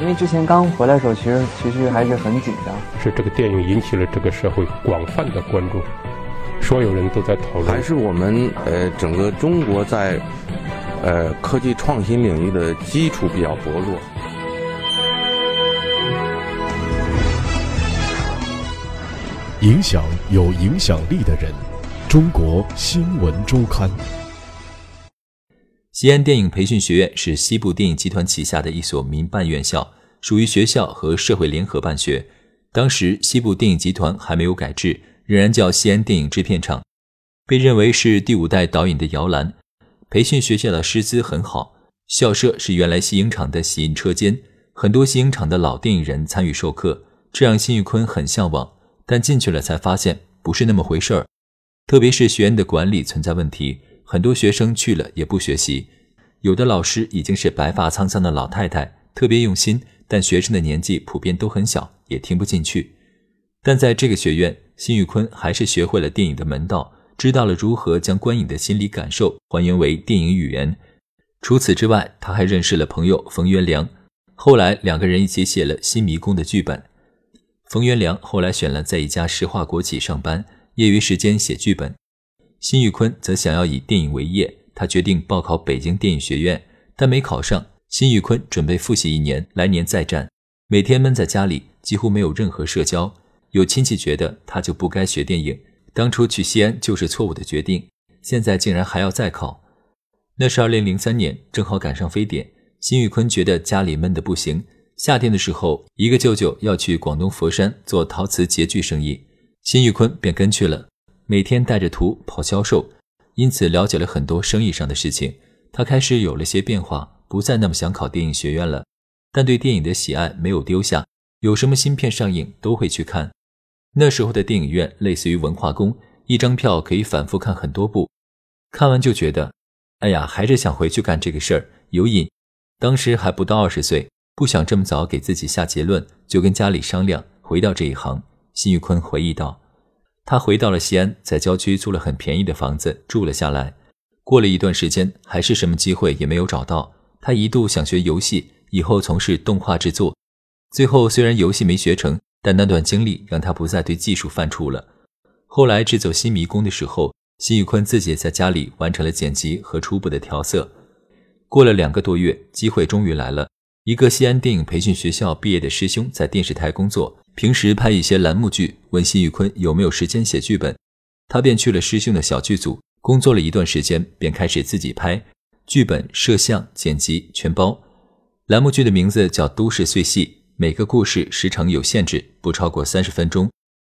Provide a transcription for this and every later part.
因为之前刚回来的时候，其实其实还是很紧张。是这个电影引起了这个社会广泛的关注，所有人都在讨论。还是我们呃整个中国在呃科技创新领域的基础比较薄弱。影响有影响力的人，中国新闻周刊。西安电影培训学院是西部电影集团旗下的一所民办院校，属于学校和社会联合办学。当时西部电影集团还没有改制，仍然叫西安电影制片厂，被认为是第五代导演的摇篮。培训学校的师资很好，校舍是原来西影厂的洗印车间，很多西影厂的老电影人参与授课，这让辛玉坤很向往。但进去了才发现不是那么回事儿，特别是学院的管理存在问题。很多学生去了也不学习，有的老师已经是白发苍苍的老太太，特别用心，但学生的年纪普遍都很小，也听不进去。但在这个学院，辛玉坤还是学会了电影的门道，知道了如何将观影的心理感受还原为电影语言。除此之外，他还认识了朋友冯元良，后来两个人一起写了《新迷宫》的剧本。冯元良后来选了在一家石化国企上班，业余时间写剧本。辛玉坤则想要以电影为业，他决定报考北京电影学院，但没考上。辛玉坤准备复习一年，来年再战。每天闷在家里，几乎没有任何社交。有亲戚觉得他就不该学电影，当初去西安就是错误的决定，现在竟然还要再考。那是二零零三年，正好赶上非典。辛玉坤觉得家里闷得不行，夏天的时候，一个舅舅要去广东佛山做陶瓷洁具生意，辛玉坤便跟去了。每天带着图跑销售，因此了解了很多生意上的事情。他开始有了些变化，不再那么想考电影学院了，但对电影的喜爱没有丢下。有什么新片上映都会去看。那时候的电影院类似于文化宫，一张票可以反复看很多部，看完就觉得，哎呀，还是想回去干这个事儿，有瘾。当时还不到二十岁，不想这么早给自己下结论，就跟家里商量回到这一行。辛玉坤回忆道。他回到了西安，在郊区租了很便宜的房子住了下来。过了一段时间，还是什么机会也没有找到。他一度想学游戏，以后从事动画制作。最后虽然游戏没学成，但那段经历让他不再对技术犯怵了。后来制作《新迷宫》的时候，辛宇坤自己在家里完成了剪辑和初步的调色。过了两个多月，机会终于来了。一个西安电影培训学校毕业的师兄在电视台工作。平时拍一些栏目剧，问辛宇坤有没有时间写剧本，他便去了师兄的小剧组工作了一段时间，便开始自己拍剧本、摄像、剪辑全包。栏目剧的名字叫《都市碎戏》，每个故事时长有限制，不超过三十分钟，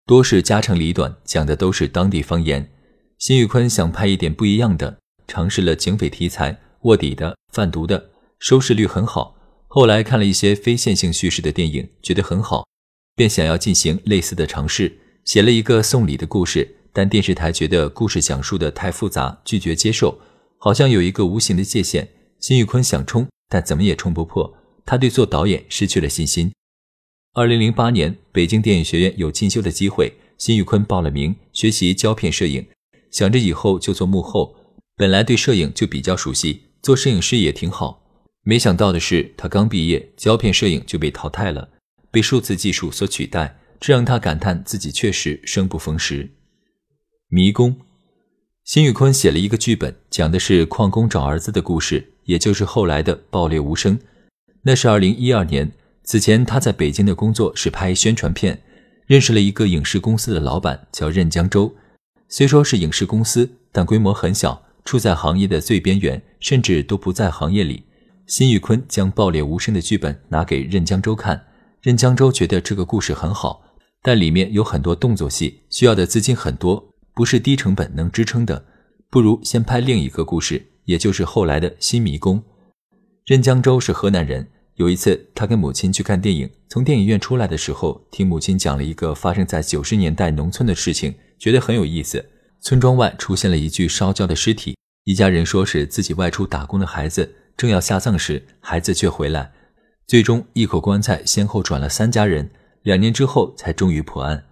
多是家长里短，讲的都是当地方言。辛宇坤想拍一点不一样的，尝试了警匪题材、卧底的、贩毒的，收视率很好。后来看了一些非线性叙事的电影，觉得很好。便想要进行类似的尝试，写了一个送礼的故事，但电视台觉得故事讲述的太复杂，拒绝接受。好像有一个无形的界限，辛玉坤想冲，但怎么也冲不破。他对做导演失去了信心。二零零八年，北京电影学院有进修的机会，辛玉坤报了名，学习胶片摄影，想着以后就做幕后。本来对摄影就比较熟悉，做摄影师也挺好。没想到的是，他刚毕业，胶片摄影就被淘汰了。被数字技术所取代，这让他感叹自己确实生不逢时。迷宫，辛玉坤写了一个剧本，讲的是矿工找儿子的故事，也就是后来的《爆裂无声》。那是二零一二年，此前他在北京的工作是拍宣传片，认识了一个影视公司的老板，叫任江洲。虽说是影视公司，但规模很小，处在行业的最边缘，甚至都不在行业里。辛玉坤将《爆裂无声》的剧本拿给任江洲看。任江洲觉得这个故事很好，但里面有很多动作戏，需要的资金很多，不是低成本能支撑的，不如先拍另一个故事，也就是后来的新迷宫。任江洲是河南人，有一次他跟母亲去看电影，从电影院出来的时候，听母亲讲了一个发生在九十年代农村的事情，觉得很有意思。村庄外出现了一具烧焦的尸体，一家人说是自己外出打工的孩子，正要下葬时，孩子却回来。最终，一口棺材先后转了三家人，两年之后才终于破案。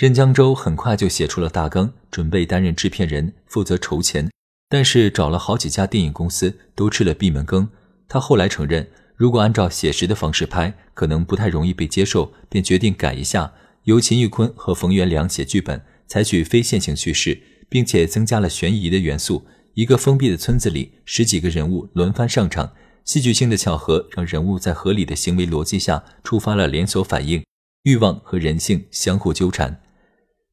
任江洲很快就写出了大纲，准备担任制片人，负责筹钱。但是找了好几家电影公司，都吃了闭门羹。他后来承认，如果按照写实的方式拍，可能不太容易被接受，便决定改一下，由秦玉坤和冯元良写剧本，采取非线性叙事，并且增加了悬疑的元素。一个封闭的村子里，十几个人物轮番上场，戏剧性的巧合让人物在合理的行为逻辑下触发了连锁反应，欲望和人性相互纠缠。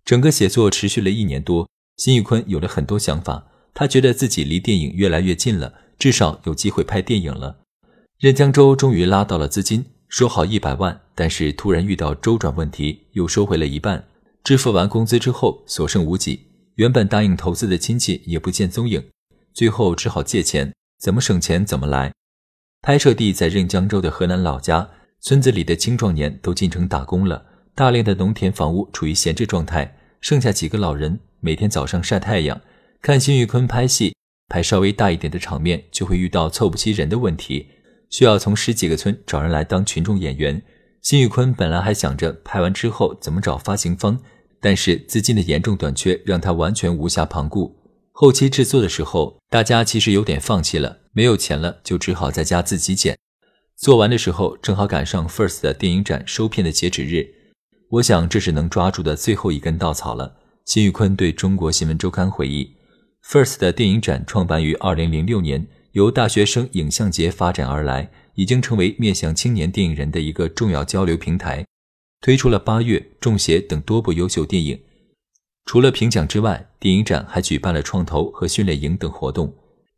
整个写作持续了一年多，辛玉坤有了很多想法，他觉得自己离电影越来越近了，至少有机会拍电影了。任江洲终于拉到了资金，说好一百万，但是突然遇到周转问题，又收回了一半。支付完工资之后，所剩无几。原本答应投资的亲戚也不见踪影，最后只好借钱，怎么省钱怎么来。拍摄地在任江州的河南老家，村子里的青壮年都进城打工了，大量的农田房屋处于闲置状态，剩下几个老人每天早上晒太阳。看辛玉坤拍戏，拍稍微大一点的场面就会遇到凑不齐人的问题，需要从十几个村找人来当群众演员。辛玉坤本来还想着拍完之后怎么找发行方。但是资金的严重短缺让他完全无暇旁顾。后期制作的时候，大家其实有点放弃了，没有钱了就只好在家自己剪。做完的时候正好赶上 First 的电影展收片的截止日，我想这是能抓住的最后一根稻草了。辛玉坤对中国新闻周刊回忆：“First 的电影展创办于2006年，由大学生影像节发展而来，已经成为面向青年电影人的一个重要交流平台。”推出了《八月》《中邪》等多部优秀电影。除了评奖之外，电影展还举办了创投和训练营等活动。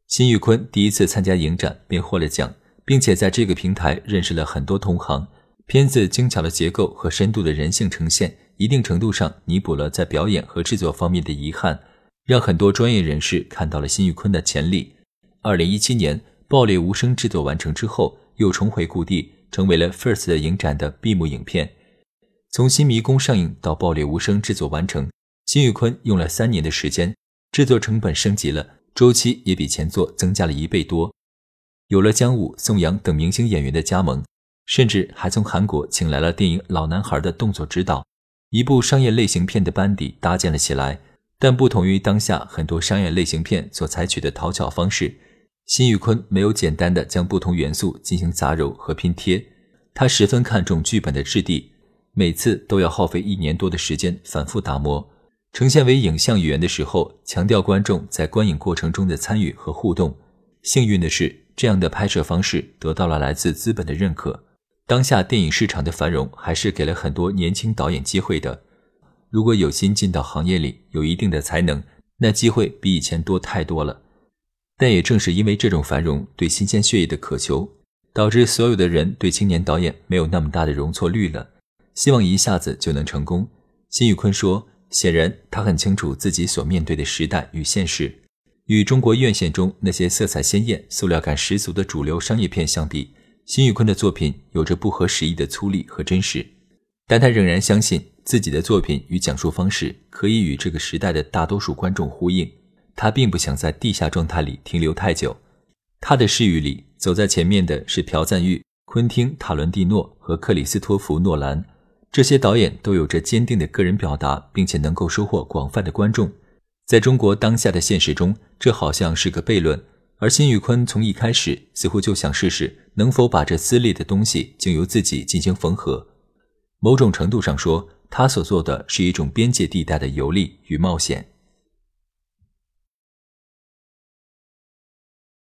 辛玉坤第一次参加影展便获了奖，并且在这个平台认识了很多同行。片子精巧的结构和深度的人性呈现，一定程度上弥补了在表演和制作方面的遗憾，让很多专业人士看到了辛玉坤的潜力。二零一七年，《爆裂无声》制作完成之后，又重回故地，成为了 First 影展的闭幕影片。从《新迷宫》上映到《爆裂无声》制作完成，辛玉坤用了三年的时间，制作成本升级了，周期也比前作增加了一倍多。有了姜武、宋阳等明星演员的加盟，甚至还从韩国请来了电影《老男孩》的动作指导，一部商业类型片的班底搭建了起来。但不同于当下很多商业类型片所采取的讨巧方式，辛玉坤没有简单的将不同元素进行杂糅和拼贴，他十分看重剧本的质地。每次都要耗费一年多的时间反复打磨，呈现为影像语言的时候，强调观众在观影过程中的参与和互动。幸运的是，这样的拍摄方式得到了来自资本的认可。当下电影市场的繁荣，还是给了很多年轻导演机会的。如果有心进到行业里，有一定的才能，那机会比以前多太多了。但也正是因为这种繁荣对新鲜血液的渴求，导致所有的人对青年导演没有那么大的容错率了。希望一下子就能成功，辛宇坤说：“显然，他很清楚自己所面对的时代与现实。与中国院线中那些色彩鲜艳、塑料感十足的主流商业片相比，辛宇坤的作品有着不合时宜的粗粝和真实。但他仍然相信自己的作品与讲述方式可以与这个时代的大多数观众呼应。他并不想在地下状态里停留太久。他的视域里，走在前面的是朴赞玉、昆汀·塔伦蒂诺和克里斯托弗·诺兰。”这些导演都有着坚定的个人表达，并且能够收获广泛的观众。在中国当下的现实中，这好像是个悖论。而辛宇坤从一开始似乎就想试试能否把这撕裂的东西经由自己进行缝合。某种程度上说，他所做的是一种边界地带的游历与冒险。